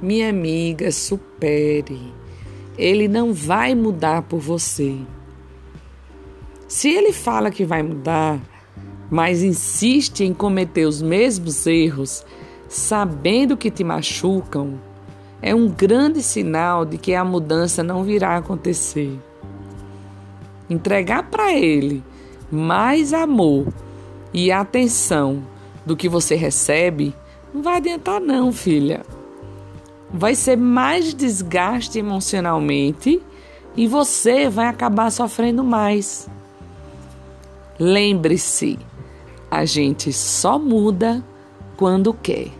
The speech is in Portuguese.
Minha amiga, supere. Ele não vai mudar por você. Se ele fala que vai mudar, mas insiste em cometer os mesmos erros, sabendo que te machucam, é um grande sinal de que a mudança não virá acontecer. Entregar para ele mais amor e atenção do que você recebe, não vai adiantar não, filha. Vai ser mais desgaste emocionalmente e você vai acabar sofrendo mais. Lembre-se, a gente só muda quando quer.